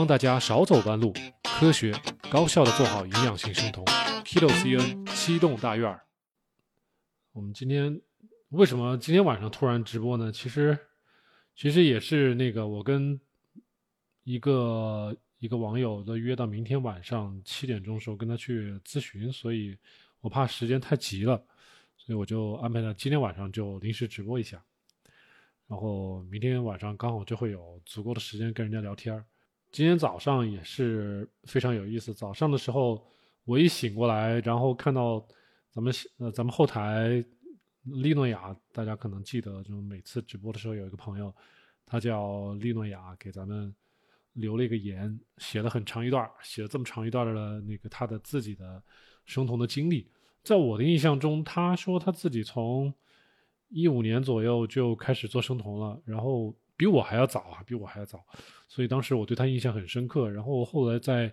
帮大家少走弯路，科学高效的做好营养性生酮。Kilo CN 七栋大院儿，我们今天为什么今天晚上突然直播呢？其实，其实也是那个我跟一个一个网友的约到明天晚上七点钟的时候跟他去咨询，所以我怕时间太急了，所以我就安排了今天晚上就临时直播一下，然后明天晚上刚好就会有足够的时间跟人家聊天儿。今天早上也是非常有意思。早上的时候，我一醒过来，然后看到咱们呃咱们后台利诺雅，大家可能记得，就每次直播的时候有一个朋友，他叫利诺雅，给咱们留了一个言，写了很长一段，写了这么长一段的那个他的自己的生酮的经历。在我的印象中，他说他自己从一五年左右就开始做生酮了，然后。比我还要早啊，比我还要早，所以当时我对他印象很深刻。然后后来在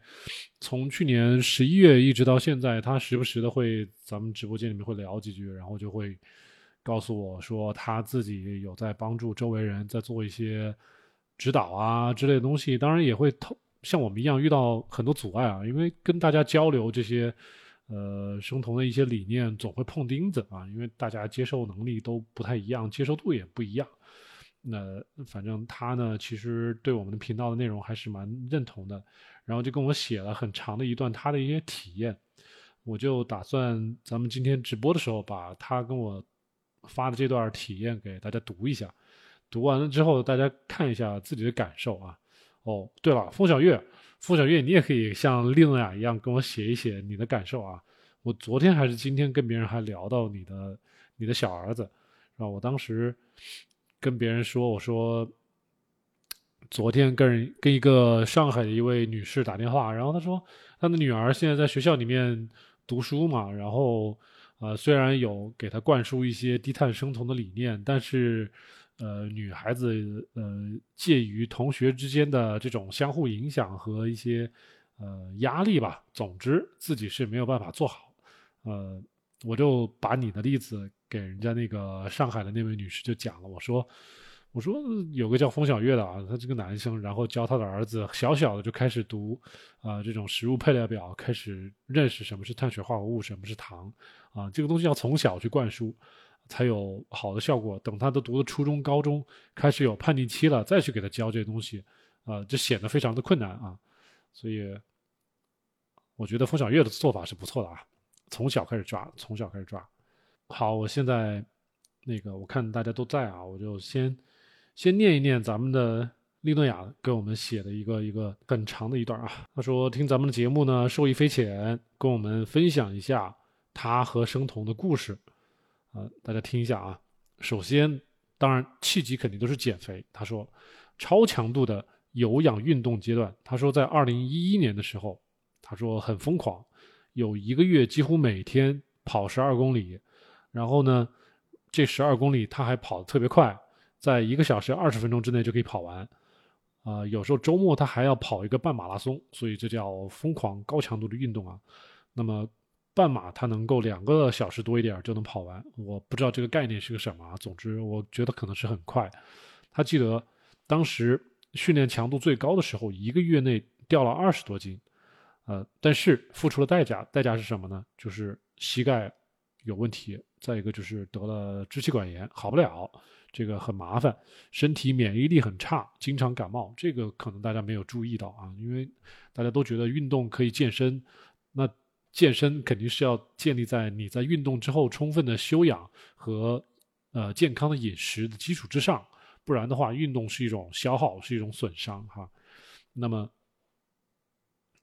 从去年十一月一直到现在，他时不时的会咱们直播间里面会聊几句，然后就会告诉我说他自己有在帮助周围人在做一些指导啊之类的东西。当然也会透像我们一样遇到很多阻碍啊，因为跟大家交流这些呃生酮的一些理念，总会碰钉子啊，因为大家接受能力都不太一样，接受度也不一样。那反正他呢，其实对我们的频道的内容还是蛮认同的，然后就跟我写了很长的一段他的一些体验，我就打算咱们今天直播的时候把他跟我发的这段体验给大家读一下，读完了之后大家看一下自己的感受啊。哦，对了，风小月，风小月，你也可以像丽诺雅一样跟我写一写你的感受啊。我昨天还是今天跟别人还聊到你的你的小儿子，是吧？我当时。跟别人说，我说昨天跟人跟一个上海的一位女士打电话，然后她说她的女儿现在在学校里面读书嘛，然后呃虽然有给她灌输一些低碳生酮的理念，但是呃女孩子呃介于同学之间的这种相互影响和一些呃压力吧，总之自己是没有办法做好，呃我就把你的例子。给人家那个上海的那位女士就讲了，我说，我说有个叫风小月的啊，他这个男生，然后教他的儿子小小的就开始读啊这种食物配料表，开始认识什么是碳水化合物，什么是糖啊，这个东西要从小去灌输，才有好的效果。等他都读了初中、高中，开始有叛逆期了，再去给他教这些东西，啊，就显得非常的困难啊。所以，我觉得风小月的做法是不错的啊，从小开始抓，从小开始抓。好，我现在那个我看大家都在啊，我就先先念一念咱们的利诺雅给我们写的一个一个很长的一段啊。他说听咱们的节目呢，受益匪浅，跟我们分享一下他和生酮的故事啊，大家听一下啊。首先，当然契机肯定都是减肥。他说超强度的有氧运动阶段，他说在二零一一年的时候，他说很疯狂，有一个月几乎每天跑十二公里。然后呢，这十二公里他还跑得特别快，在一个小时二十分钟之内就可以跑完，啊，有时候周末他还要跑一个半马拉松，所以这叫疯狂高强度的运动啊。那么半马他能够两个小时多一点就能跑完，我不知道这个概念是个什么啊，总之我觉得可能是很快。他记得当时训练强度最高的时候，一个月内掉了二十多斤，呃，但是付出了代价，代价是什么呢？就是膝盖有问题。再一个就是得了支气管炎，好不了，这个很麻烦，身体免疫力很差，经常感冒，这个可能大家没有注意到啊，因为大家都觉得运动可以健身，那健身肯定是要建立在你在运动之后充分的休养和呃健康的饮食的基础之上，不然的话，运动是一种消耗，是一种损伤哈。那么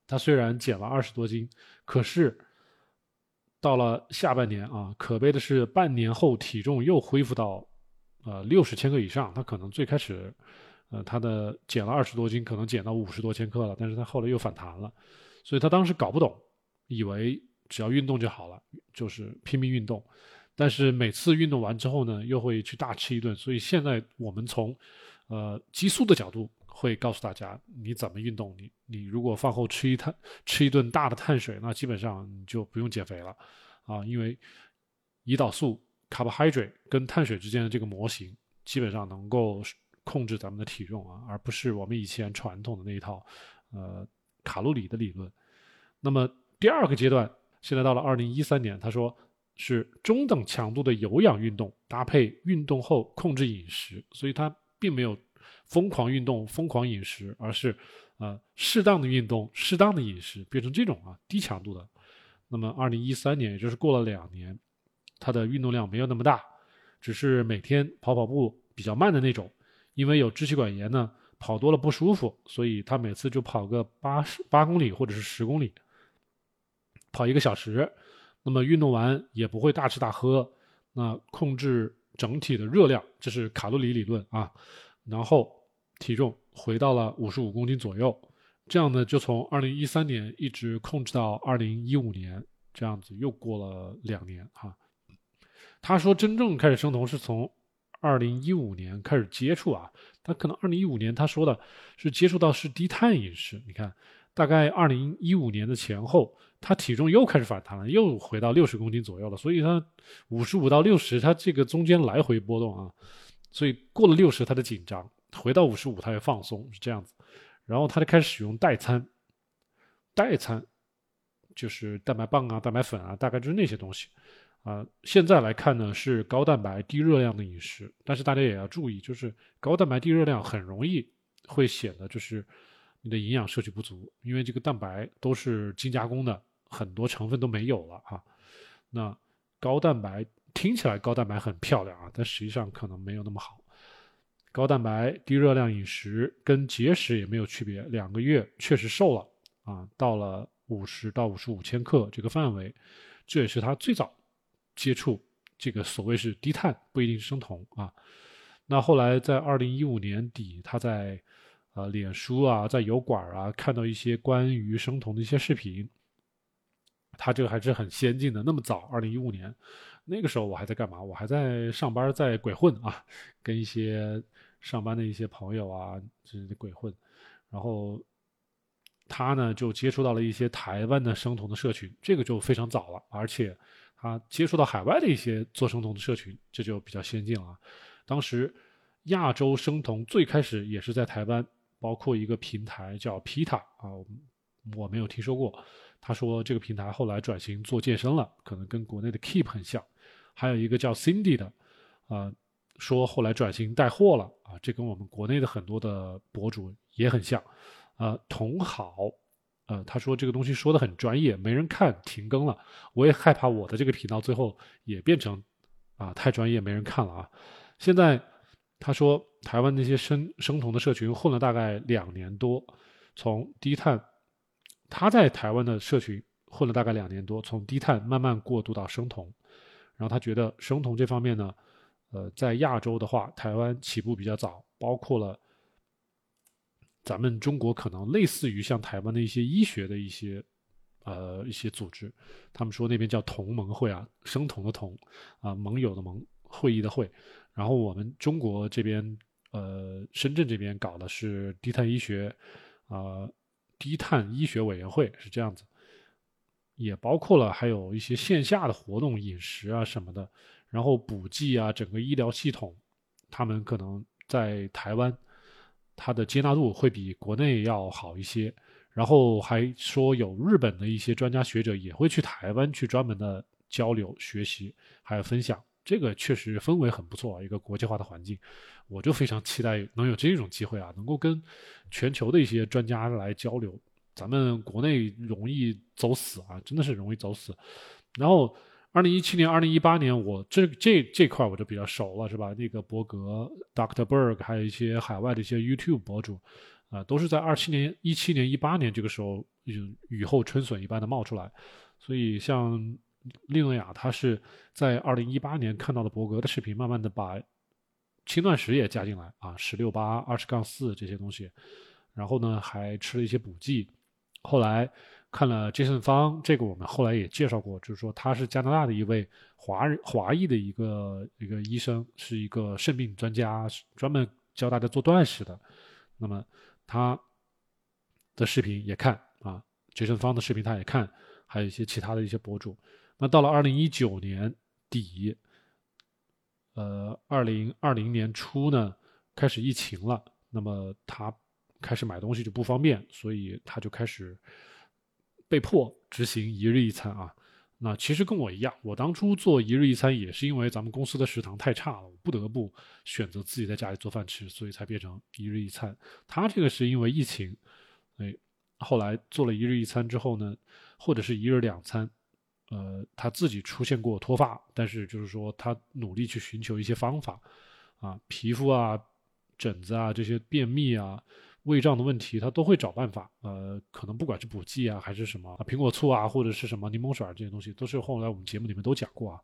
他虽然减了二十多斤，可是。到了下半年啊，可悲的是半年后体重又恢复到，呃六十千克以上。他可能最开始，呃他的减了二十多斤，可能减到五十多千克了，但是他后来又反弹了，所以他当时搞不懂，以为只要运动就好了，就是拼命运动，但是每次运动完之后呢，又会去大吃一顿。所以现在我们从，呃激素的角度会告诉大家，你怎么运动，你你如果饭后吃一碳吃一顿大的碳水，那基本上你就不用减肥了。啊，因为胰岛素 （carbohydrate） 跟碳水之间的这个模型，基本上能够控制咱们的体重啊，而不是我们以前传统的那一套，呃卡路里的理论。那么第二个阶段，现在到了二零一三年，他说是中等强度的有氧运动搭配运动后控制饮食，所以他并没有疯狂运动、疯狂饮食，而是呃适当的运动、适当的饮食，变成这种啊低强度的。那么二零一三年，也就是过了两年，他的运动量没有那么大，只是每天跑跑步比较慢的那种，因为有支气管炎呢，跑多了不舒服，所以他每次就跑个八十八公里或者是十公里。跑一个小时，那么运动完也不会大吃大喝，那控制整体的热量，这是卡路里理论啊。然后体重回到了五十五公斤左右，这样呢就从二零一三年一直控制到二零一五年，这样子又过了两年哈。他说真正开始生酮是从二零一五年开始接触啊，他可能二零一五年他说的是接触到是低碳饮食，你看。大概二零一五年的前后，他体重又开始反弹了，又回到六十公斤左右了。所以他五十五到六十，他这个中间来回波动啊。所以过了六十，他的紧张；回到五十五，他也放松，是这样子。然后他就开始使用代餐，代餐就是蛋白棒啊、蛋白粉啊，大概就是那些东西啊。现在来看呢，是高蛋白低热量的饮食，但是大家也要注意，就是高蛋白低热量很容易会显得就是。你的营养摄取不足，因为这个蛋白都是精加工的，很多成分都没有了啊。那高蛋白听起来高蛋白很漂亮啊，但实际上可能没有那么好。高蛋白低热量饮食跟节食也没有区别，两个月确实瘦了啊，到了五十到五十五千克这个范围，这也是他最早接触这个所谓是低碳，不一定是生酮啊。那后来在二零一五年底，他在啊，脸书啊，在油管啊，看到一些关于生酮的一些视频，他这个还是很先进的。那么早，二零一五年，那个时候我还在干嘛？我还在上班，在鬼混啊，跟一些上班的一些朋友啊，就是鬼混。然后他呢，就接触到了一些台湾的生酮的社群，这个就非常早了。而且他接触到海外的一些做生酮的社群，这就比较先进了。当时亚洲生酮最开始也是在台湾。包括一个平台叫 Pita 啊，我没有听说过。他说这个平台后来转型做健身了，可能跟国内的 Keep 很像。还有一个叫 Cindy 的，啊，说后来转型带货了啊，这跟我们国内的很多的博主也很像。啊，同好，呃，他说这个东西说的很专业，没人看，停更了。我也害怕我的这个频道最后也变成啊太专业没人看了啊。现在。他说，台湾那些生生酮的社群混了大概两年多，从低碳，他在台湾的社群混了大概两年多，从低碳慢慢过渡到生酮，然后他觉得生酮这方面呢，呃，在亚洲的话，台湾起步比较早，包括了咱们中国可能类似于像台湾的一些医学的一些呃一些组织，他们说那边叫同盟会啊，生酮的同啊，盟友的盟，会议的会。然后我们中国这边，呃，深圳这边搞的是低碳医学，啊，低碳医学委员会是这样子，也包括了还有一些线下的活动、饮食啊什么的，然后补剂啊，整个医疗系统，他们可能在台湾，它的接纳度会比国内要好一些。然后还说有日本的一些专家学者也会去台湾去专门的交流、学习，还有分享。这个确实氛围很不错，一个国际化的环境，我就非常期待能有这种机会啊，能够跟全球的一些专家来交流。咱们国内容易走死啊，真的是容易走死。然后，二零一七年、二零一八年，我这这这块我就比较熟了，是吧？那个伯格、Dr. Berg，还有一些海外的一些 YouTube 博主，啊，都是在二七年、一七年、一八年这个时候，雨后春笋一般的冒出来。所以像。利诺亚他是在二零一八年看到的博格的视频，慢慢的把轻断食也加进来啊，十六八、二十杠四这些东西，然后呢还吃了一些补剂。后来看了杰森方，这个我们后来也介绍过，就是说他是加拿大的一位华人华裔的一个一个医生，是一个肾病专家，专门教大家做断食的。那么他的视频也看啊，杰森方的视频他也看，还有一些其他的一些博主。那到了二零一九年底，呃，二零二零年初呢，开始疫情了。那么他开始买东西就不方便，所以他就开始被迫执行一日一餐啊。那其实跟我一样，我当初做一日一餐也是因为咱们公司的食堂太差了，我不得不选择自己在家里做饭吃，所以才变成一日一餐。他这个是因为疫情，哎，后来做了一日一餐之后呢，或者是一日两餐，呃，他自己出现过脱发，但是就是说他努力去寻求一些方法，啊，皮肤啊、疹子啊这些便秘啊。胃胀的问题，他都会找办法。呃，可能不管是补剂啊，还是什么苹果醋啊，或者是什么柠檬水这些东西，都是后来我们节目里面都讲过啊。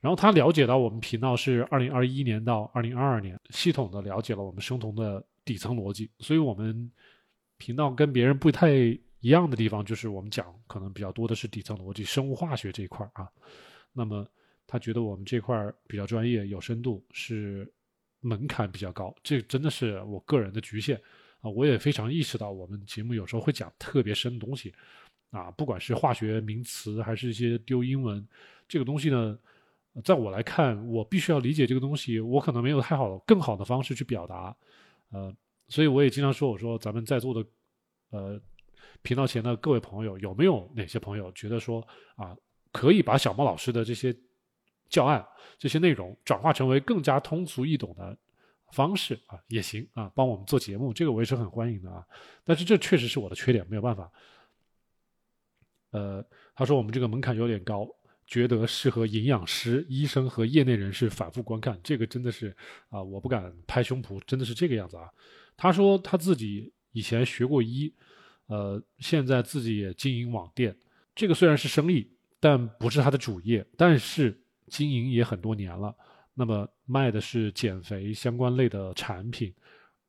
然后他了解到我们频道是二零二一年到二零二二年，系统的了解了我们生酮的底层逻辑。所以我们频道跟别人不太一样的地方，就是我们讲可能比较多的是底层逻辑、生物化学这一块啊。那么他觉得我们这块比较专业、有深度，是门槛比较高，这真的是我个人的局限。啊，我也非常意识到，我们节目有时候会讲特别深的东西，啊，不管是化学名词，还是一些丢英文，这个东西呢，在我来看，我必须要理解这个东西，我可能没有太好更好的方式去表达，呃，所以我也经常说，我说咱们在座的，呃，频道前的各位朋友，有没有哪些朋友觉得说啊，可以把小猫老师的这些教案、这些内容转化成为更加通俗易懂的？方式啊也行啊，帮我们做节目，这个我也是很欢迎的啊。但是这确实是我的缺点，没有办法。呃，他说我们这个门槛有点高，觉得适合营养师、医生和业内人士反复观看。这个真的是啊，我不敢拍胸脯，真的是这个样子啊。他说他自己以前学过医，呃，现在自己也经营网店。这个虽然是生意，但不是他的主业，但是经营也很多年了。那么卖的是减肥相关类的产品，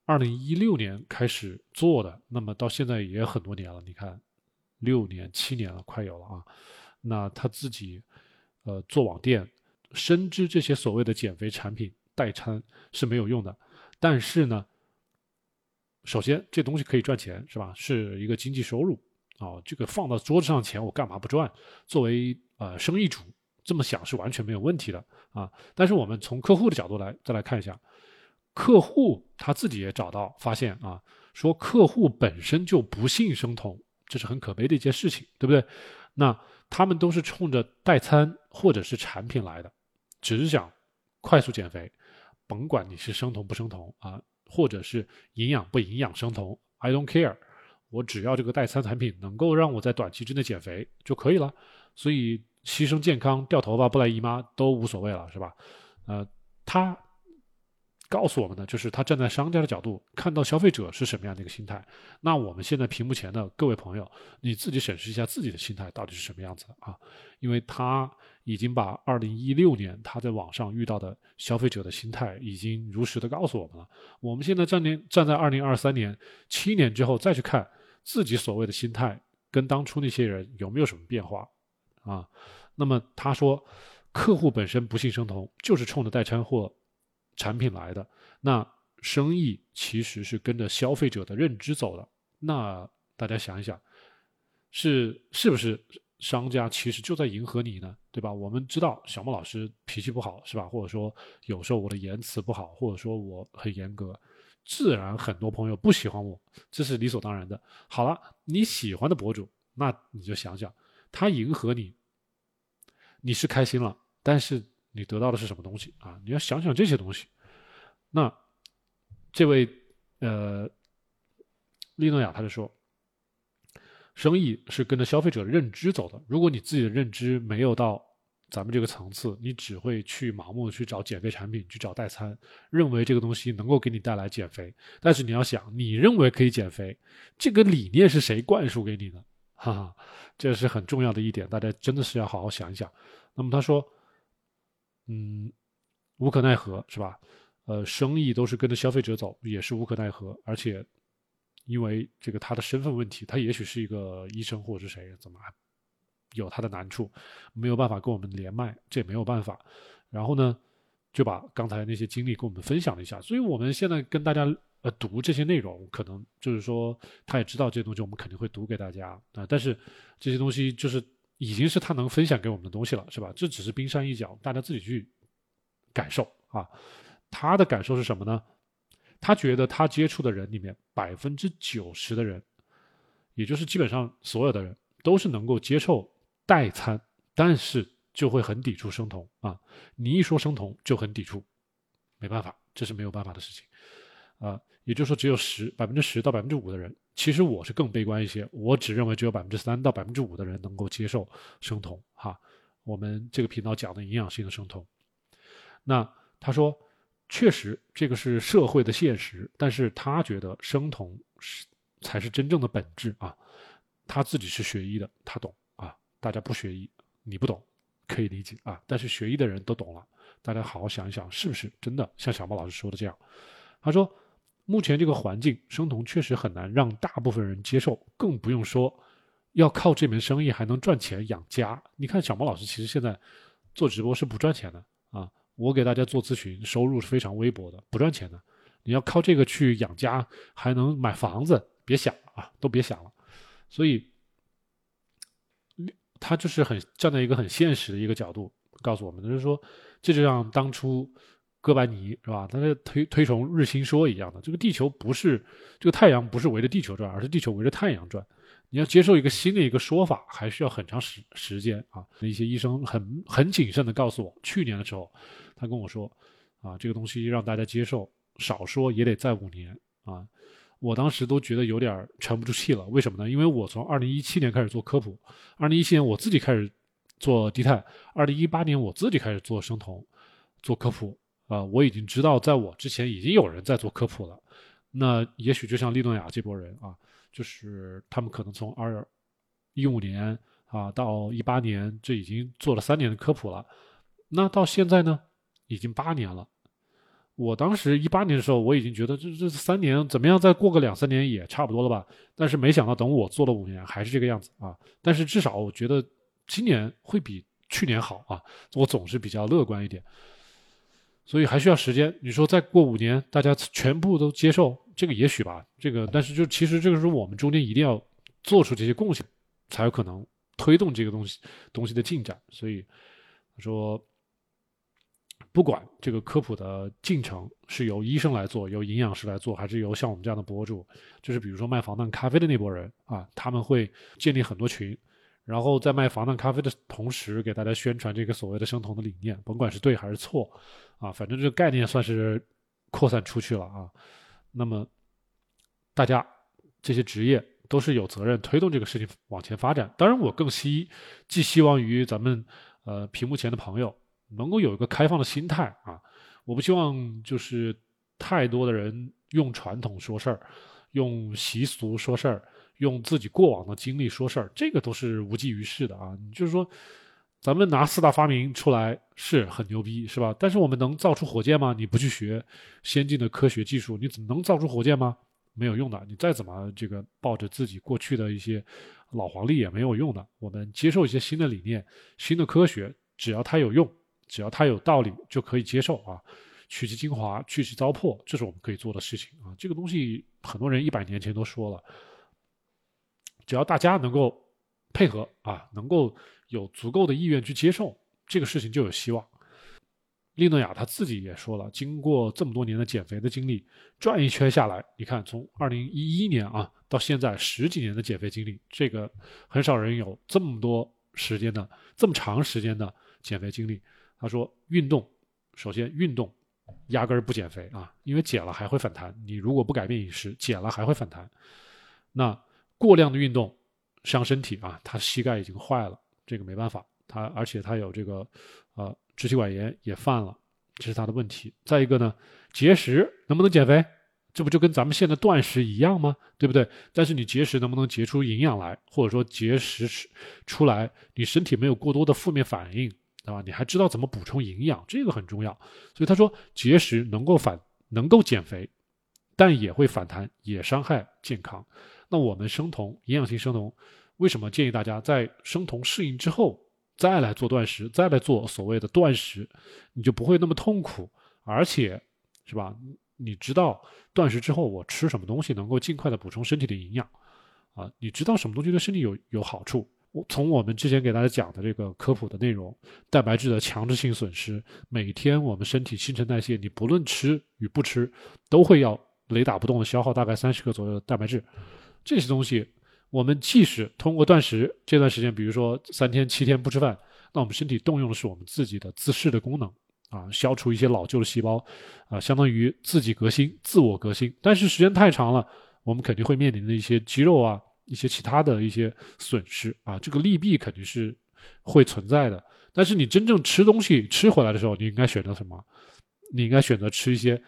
二零一六年开始做的，那么到现在也很多年了。你看，六年、七年了，快有了啊。那他自己，呃，做网店，深知这些所谓的减肥产品代餐是没有用的。但是呢，首先这东西可以赚钱，是吧？是一个经济收入啊。这个放到桌子上钱，我干嘛不赚？作为呃生意主。这么想是完全没有问题的啊！但是我们从客户的角度来再来看一下，客户他自己也找到发现啊，说客户本身就不信生酮，这是很可悲的一件事情，对不对？那他们都是冲着代餐或者是产品来的，只是想快速减肥，甭管你是生酮不生酮啊，或者是营养不营养生酮，I don't care，我只要这个代餐产品能够让我在短期之内减肥就可以了，所以。牺牲健康、掉头发、不来姨妈都无所谓了，是吧？呃，他告诉我们的就是他站在商家的角度，看到消费者是什么样的一个心态。那我们现在屏幕前的各位朋友，你自己审视一下自己的心态到底是什么样子的啊？因为他已经把二零一六年他在网上遇到的消费者的心态已经如实的告诉我们了。我们现在站年站在二零二三年七年之后再去看自己所谓的心态，跟当初那些人有没有什么变化？啊，那么他说，客户本身不信生酮，就是冲着代餐或产品来的。那生意其实是跟着消费者的认知走的。那大家想一想，是是不是商家其实就在迎合你呢？对吧？我们知道小莫老师脾气不好，是吧？或者说有时候我的言辞不好，或者说我很严格，自然很多朋友不喜欢我，这是理所当然的。好了，你喜欢的博主，那你就想想。他迎合你，你是开心了，但是你得到的是什么东西啊？你要想想这些东西。那这位呃，利诺亚他就说，生意是跟着消费者认知走的。如果你自己的认知没有到咱们这个层次，你只会去盲目的去找减肥产品，去找代餐，认为这个东西能够给你带来减肥。但是你要想，你认为可以减肥，这个理念是谁灌输给你的？哈哈，这是很重要的一点，大家真的是要好好想一想。那么他说，嗯，无可奈何是吧？呃，生意都是跟着消费者走，也是无可奈何。而且，因为这个他的身份问题，他也许是一个医生或者是谁，怎么有他的难处，没有办法跟我们连麦，这也没有办法。然后呢，就把刚才那些经历跟我们分享了一下。所以我们现在跟大家。呃，读这些内容，可能就是说，他也知道这些东西，我们肯定会读给大家啊。但是这些东西就是已经是他能分享给我们的东西了，是吧？这只是冰山一角，大家自己去感受啊。他的感受是什么呢？他觉得他接触的人里面百分之九十的人，也就是基本上所有的人都是能够接受代餐，但是就会很抵触生酮啊。你一说生酮就很抵触，没办法，这是没有办法的事情啊。也就是说，只有十百分之十到百分之五的人，其实我是更悲观一些，我只认为只有百分之三到百分之五的人能够接受生酮哈。我们这个频道讲的营养性的生酮，那他说。确实，这个是社会的现实，但是他觉得生酮是才是真正的本质啊。他自己是学医的，他懂啊。大家不学医，你不懂，可以理解啊。但是学医的人都懂了，大家好好想一想，是不是真的像小猫老师说的这样？他说，目前这个环境，生酮确实很难让大部分人接受，更不用说要靠这门生意还能赚钱养家。你看小猫老师其实现在做直播是不赚钱的啊。我给大家做咨询，收入是非常微薄的，不赚钱的。你要靠这个去养家，还能买房子，别想啊，都别想了。所以，他就是很站在一个很现实的一个角度告诉我们，就是说，这就像当初哥白尼是吧？他在推推崇日心说一样的，这个地球不是这个太阳不是围着地球转，而是地球围着太阳转。你要接受一个新的一个说法，还需要很长时时间啊。一些医生很很谨慎的告诉我，去年的时候。他跟我说：“啊，这个东西让大家接受，少说也得在五年啊！”我当时都觉得有点沉不住气了。为什么呢？因为我从二零一七年开始做科普，二零一七年我自己开始做低碳，二零一八年我自己开始做生酮，做科普啊，我已经知道在我之前已经有人在做科普了。那也许就像利诺雅这波人啊，就是他们可能从二一五年啊到一八年，这已经做了三年的科普了。那到现在呢？已经八年了，我当时一八年的时候，我已经觉得这这三年怎么样，再过个两三年也差不多了吧。但是没想到，等我做了五年，还是这个样子啊。但是至少我觉得今年会比去年好啊。我总是比较乐观一点，所以还需要时间。你说再过五年，大家全部都接受这个，也许吧。这个，但是就其实这个是我们中间一定要做出这些贡献，才有可能推动这个东西东西的进展。所以说。不管这个科普的进程是由医生来做，由营养师来做，还是由像我们这样的博主，就是比如说卖防弹咖啡的那波人啊，他们会建立很多群，然后在卖防弹咖啡的同时，给大家宣传这个所谓的生酮的理念，甭管是对还是错，啊，反正这个概念算是扩散出去了啊。那么大家这些职业都是有责任推动这个事情往前发展。当然，我更希寄希望于咱们呃屏幕前的朋友。能够有一个开放的心态啊！我不希望就是太多的人用传统说事儿，用习俗说事儿，用自己过往的经历说事儿，这个都是无济于事的啊！你就是说，咱们拿四大发明出来是很牛逼，是吧？但是我们能造出火箭吗？你不去学先进的科学技术，你怎么能造出火箭吗？没有用的。你再怎么这个抱着自己过去的一些老黄历也没有用的。我们接受一些新的理念、新的科学，只要它有用。只要它有道理，就可以接受啊，取其精华，去其糟粕，这是我们可以做的事情啊。这个东西很多人一百年前都说了，只要大家能够配合啊，能够有足够的意愿去接受这个事情，就有希望。利诺亚他自己也说了，经过这么多年的减肥的经历，转一圈下来，你看从二零一一年啊到现在十几年的减肥经历，这个很少人有这么多时间的这么长时间的减肥经历。他说：“运动，首先运动，压根儿不减肥啊，因为减了还会反弹。你如果不改变饮食，减了还会反弹。那过量的运动伤身体啊，他膝盖已经坏了，这个没办法。他而且他有这个呃支气管炎也犯了，这是他的问题。再一个呢，节食能不能减肥？这不就跟咱们现在断食一样吗？对不对？但是你节食能不能节出营养来，或者说节食出来，你身体没有过多的负面反应？”对吧？你还知道怎么补充营养，这个很重要。所以他说，节食能够反，能够减肥，但也会反弹，也伤害健康。那我们生酮，营养性生酮，为什么建议大家在生酮适应之后再来做断食，再来做所谓的断食，你就不会那么痛苦，而且是吧？你知道断食之后我吃什么东西能够尽快的补充身体的营养啊？你知道什么东西对身体有有好处？我从我们之前给大家讲的这个科普的内容，蛋白质的强制性损失，每天我们身体新陈代谢，你不论吃与不吃，都会要雷打不动的消耗大概三十克左右的蛋白质。这些东西，我们即使通过断食这段时间，比如说三天七天不吃饭，那我们身体动用的是我们自己的自噬的功能啊，消除一些老旧的细胞啊，相当于自己革新、自我革新。但是时间太长了，我们肯定会面临的一些肌肉啊、一些其他的一些损失啊，这个利弊肯定是会存在的。但是你真正吃东西吃回来的时候，你应该选择什么？你应该选择吃一些。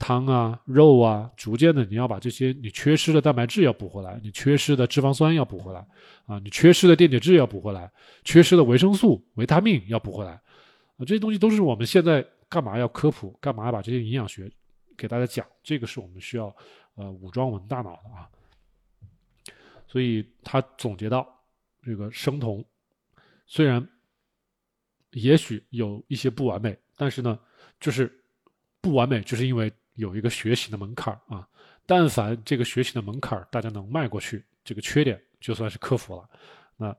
汤啊，肉啊，逐渐的，你要把这些你缺失的蛋白质要补回来，你缺失的脂肪酸要补回来，啊，你缺失的电解质要补回来，缺失的维生素、维他命要补回来，啊，这些东西都是我们现在干嘛要科普，干嘛要把这些营养学给大家讲，这个是我们需要呃武装我们大脑的啊。所以他总结到，这个生酮虽然也许有一些不完美，但是呢，就是不完美，就是因为。有一个学习的门槛啊，但凡这个学习的门槛大家能迈过去，这个缺点就算是克服了。那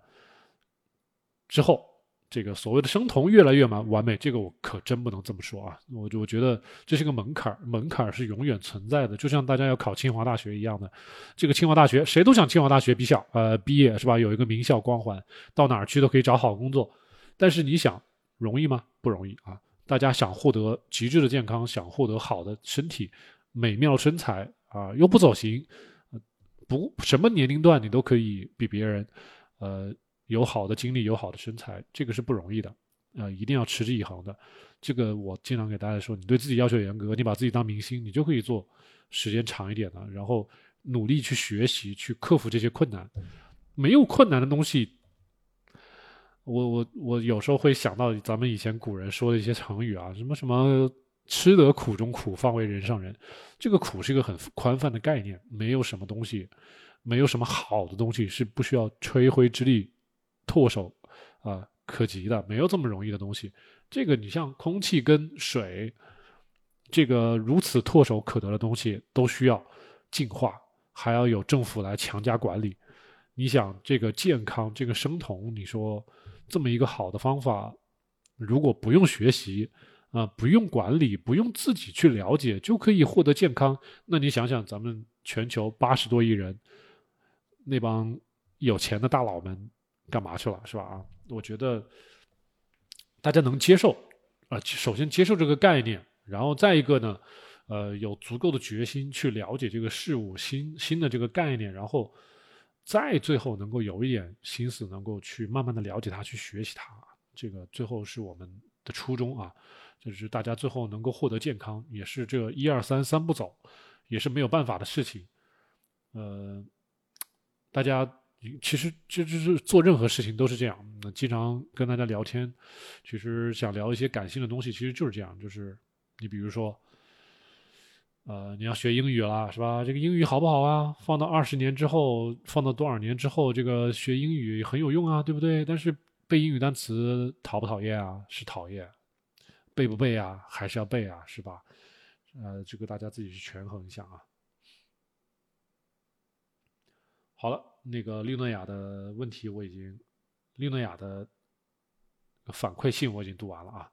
之后，这个所谓的生酮越来越完完美，这个我可真不能这么说啊！我我觉得这是个门槛门槛是永远存在的，就像大家要考清华大学一样的。这个清华大学，谁都想清华大学毕校，呃，毕业是吧？有一个名校光环，到哪儿去都可以找好工作。但是你想，容易吗？不容易啊！大家想获得极致的健康，想获得好的身体、美妙身材啊，又不走形，不什么年龄段你都可以比别人，呃，有好的精力、有好的身材，这个是不容易的，呃，一定要持之以恒的。这个我经常给大家说，你对自己要求严格，你把自己当明星，你就可以做时间长一点的，然后努力去学习，去克服这些困难。没有困难的东西。我我我有时候会想到咱们以前古人说的一些成语啊，什么什么吃得苦中苦，方为人上人。这个苦是一个很宽泛的概念，没有什么东西，没有什么好的东西是不需要吹灰之力、唾手啊可及的，没有这么容易的东西。这个你像空气跟水，这个如此唾手可得的东西，都需要净化，还要有政府来强加管理。你想这个健康，这个生酮，你说？这么一个好的方法，如果不用学习啊，不用管理，不用自己去了解，就可以获得健康。那你想想，咱们全球八十多亿人，那帮有钱的大佬们干嘛去了，是吧？啊，我觉得大家能接受啊，首先接受这个概念，然后再一个呢，呃，有足够的决心去了解这个事物，新新的这个概念，然后。再最后能够有一点心思，能够去慢慢的了解它，去学习它，这个最后是我们的初衷啊，就是大家最后能够获得健康，也是这一二三三步走，也是没有办法的事情。呃，大家其实就就是做任何事情都是这样，那经常跟大家聊天，其实想聊一些感性的东西，其实就是这样，就是你比如说。呃，你要学英语了，是吧？这个英语好不好啊？放到二十年之后，放到多少年之后，这个学英语很有用啊，对不对？但是背英语单词讨不讨厌啊？是讨厌。背不背啊？还是要背啊，是吧？呃，这个大家自己去权衡一下啊。好了，那个利诺雅的问题我已经，利诺雅的反馈信我已经读完了啊。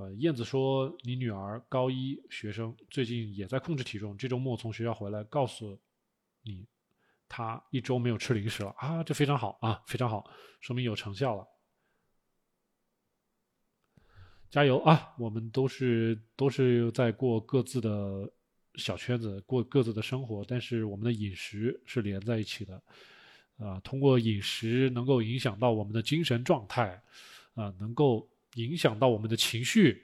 呃，燕子说，你女儿高一学生最近也在控制体重，这周末从学校回来告诉你，她一周没有吃零食了啊，这非常好啊，非常好，说明有成效了，加油啊！我们都是都是在过各自的小圈子，过各自的生活，但是我们的饮食是连在一起的，啊，通过饮食能够影响到我们的精神状态，啊，能够。影响到我们的情绪，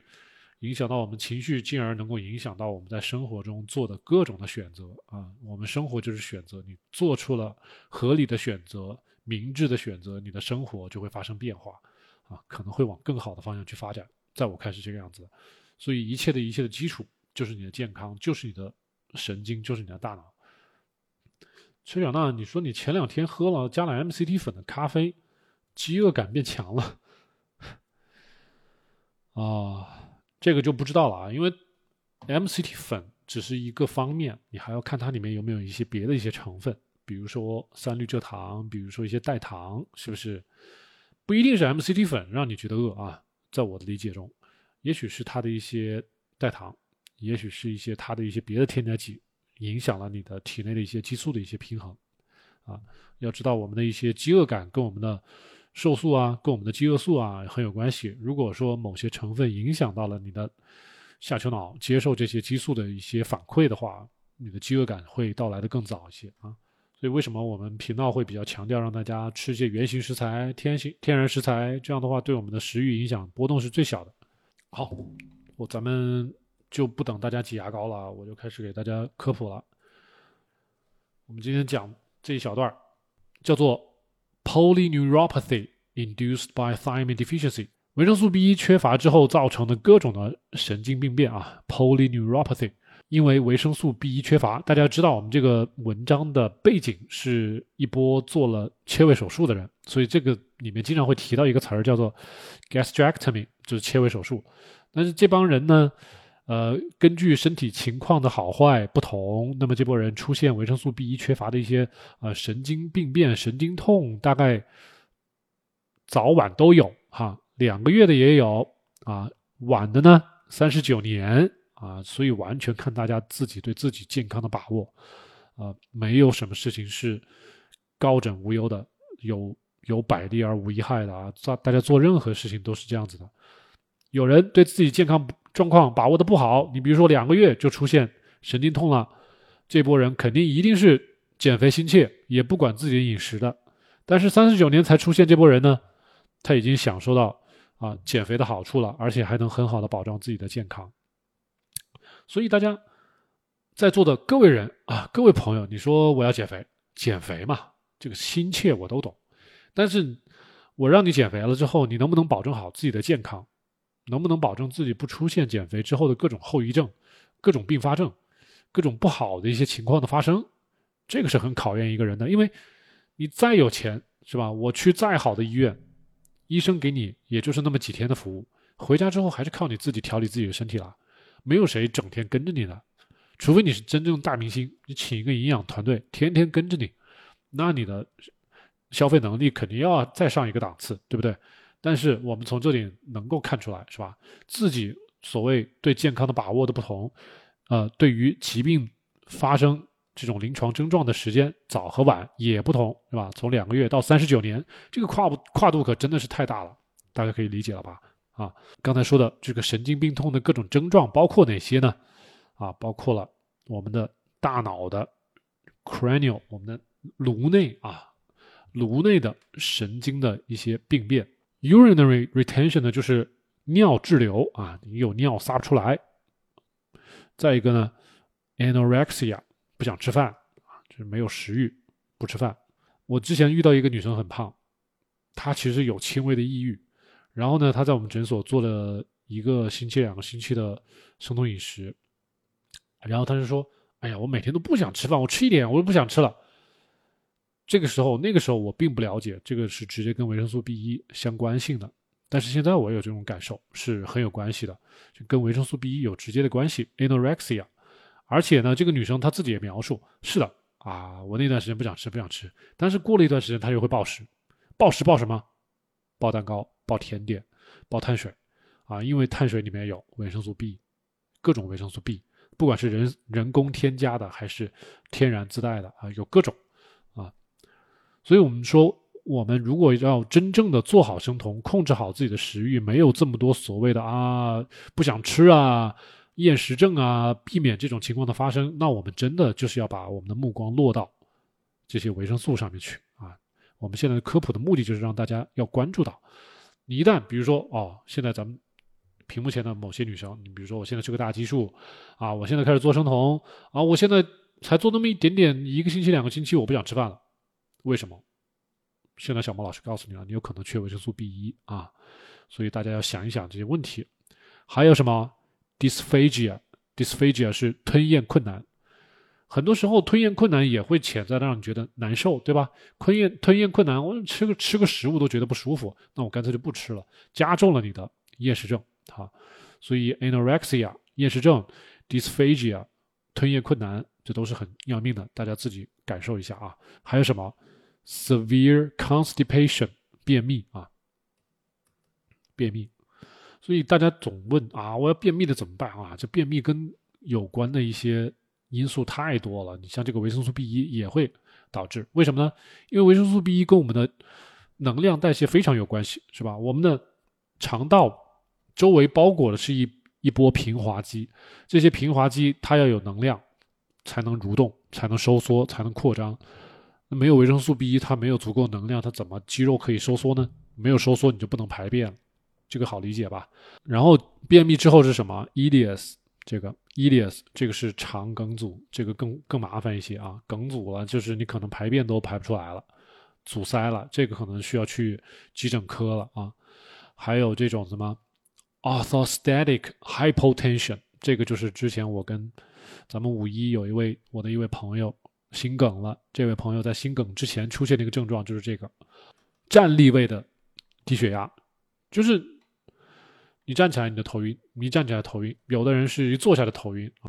影响到我们情绪，进而能够影响到我们在生活中做的各种的选择啊！我们生活就是选择，你做出了合理的选择、明智的选择，你的生活就会发生变化啊，可能会往更好的方向去发展。在我看是这个样子，所以一切的一切的基础就是你的健康，就是你的神经，就是你的大脑。崔小娜，你说你前两天喝了加了 MCT 粉的咖啡，饥饿感变强了。啊，这个就不知道了啊，因为 MCT 粉只是一个方面，你还要看它里面有没有一些别的一些成分，比如说三氯蔗糖，比如说一些代糖，是不是？不一定是 MCT 粉让你觉得饿啊，在我的理解中，也许是它的一些代糖，也许是一些它的一些别的添加剂影响了你的体内的一些激素的一些平衡。啊，要知道我们的一些饥饿感跟我们的瘦素啊，跟我们的饥饿素啊很有关系。如果说某些成分影响到了你的下丘脑接受这些激素的一些反馈的话，你的饥饿感会到来的更早一些啊。所以为什么我们频道会比较强调让大家吃一些原形食材、天形天然食材？这样的话，对我们的食欲影响波动是最小的。好，我咱们就不等大家挤牙膏了，我就开始给大家科普了。我们今天讲这一小段儿叫做 polyneuropathy induced by thiamine deficiency，维生素 B 一缺乏之后造成的各种的神经病变啊，polyneuropathy。因为维生素 B 一缺乏，大家知道我们这个文章的背景是一波做了切胃手术的人，所以这个里面经常会提到一个词儿叫做 gastrectomy，就是切胃手术。但是这帮人呢，呃，根据身体情况的好坏不同，那么这波人出现维生素 B 一缺乏的一些呃神经病变、神经痛，大概早晚都有哈，两个月的也有啊，晚的呢三十九年。啊，所以完全看大家自己对自己健康的把握，啊，没有什么事情是高枕无忧的，有有百利而无一害的啊。做大家做任何事情都是这样子的。有人对自己健康状况把握的不好，你比如说两个月就出现神经痛了，这波人肯定一定是减肥心切，也不管自己的饮食的。但是三十九年才出现这波人呢，他已经享受到啊减肥的好处了，而且还能很好的保障自己的健康。所以大家在座的各位人啊，各位朋友，你说我要减肥，减肥嘛，这个心切我都懂。但是，我让你减肥了之后，你能不能保证好自己的健康？能不能保证自己不出现减肥之后的各种后遗症、各种并发症、各种不好的一些情况的发生？这个是很考验一个人的。因为你再有钱，是吧？我去再好的医院，医生给你也就是那么几天的服务，回家之后还是靠你自己调理自己的身体了。没有谁整天跟着你的，除非你是真正大明星，你请一个营养团队天天跟着你，那你的消费能力肯定要再上一个档次，对不对？但是我们从这里能够看出来，是吧？自己所谓对健康的把握的不同，呃，对于疾病发生这种临床症状的时间早和晚也不同，是吧？从两个月到三十九年，这个跨跨度可真的是太大了，大家可以理解了吧？啊，刚才说的这个神经病痛的各种症状包括哪些呢？啊，包括了我们的大脑的 cranial，我们的颅内啊，颅内的神经的一些病变。Urinary retention 呢，就是尿滞留啊，你有尿撒不出来。再一个呢，anorexia，不想吃饭啊，就是没有食欲，不吃饭。我之前遇到一个女生很胖，她其实有轻微的抑郁。然后呢，她在我们诊所做了一个星期、两个星期的生酮饮食，然后她就说：“哎呀，我每天都不想吃饭，我吃一点我都不想吃了。”这个时候，那个时候我并不了解这个是直接跟维生素 B 一相关性的，但是现在我有这种感受是很有关系的，就跟维生素 B 一有直接的关系，anorexia。而且呢，这个女生她自己也描述：“是的啊，我那段时间不想吃，不想吃，但是过了一段时间她又会暴食，暴食暴什么？暴蛋糕。”暴甜点，暴碳水，啊，因为碳水里面有维生素 B，各种维生素 B，不管是人人工添加的还是天然自带的啊，有各种，所以我们说，我们如果要真正的做好生酮，控制好自己的食欲，没有这么多所谓的啊不想吃啊厌食症啊，避免这种情况的发生，那我们真的就是要把我们的目光落到这些维生素上面去啊。我们现在科普的目的就是让大家要关注到。你一旦比如说哦，现在咱们屏幕前的某些女生，你比如说我现在是个大基数啊，我现在开始做生酮啊，我现在才做那么一点点，一个星期两个星期我不想吃饭了，为什么？现在小莫老师告诉你了，你有可能缺维生素 B 一啊，所以大家要想一想这些问题。还有什么 dysphagia？dysphagia 是吞咽困难。很多时候吞咽困难也会潜在的让你觉得难受，对吧？吞咽吞咽困难，我吃个吃个食物都觉得不舒服，那我干脆就不吃了，加重了你的厌食症啊。所以 anorexia 厌食症，dysphagia 吞咽困难，这都是很要命的，大家自己感受一下啊。还有什么 severe constipation 便秘啊？便秘，所以大家总问啊，我要便秘的怎么办啊？这便秘跟有关的一些因素太多了。你像这个维生素 B 一也会导致，为什么呢？因为维生素 B 一跟我们的能量代谢非常有关系，是吧？我们的肠道周围包裹的是一一波平滑肌，这些平滑肌它要有能量才能蠕动，才能收缩，才能扩张。那没有维生素 B 一，它没有足够能量，它怎么肌肉可以收缩呢？没有收缩，你就不能排便，这个好理解吧？然后便秘之后是什么？EDS 这个 EDS 这个是肠梗阻，这个更更麻烦一些啊。梗阻了，就是你可能排便都排不出来了，阻塞了，这个可能需要去急诊科了啊。还有这种什么 orthostatic hypotension，这个就是之前我跟咱们五一有一位我的一位朋友。心梗了，这位朋友在心梗之前出现的一个症状就是这个。站立位的低血压，就是你站起来你的头晕，你站起来头晕，有的人是一坐下的头晕啊，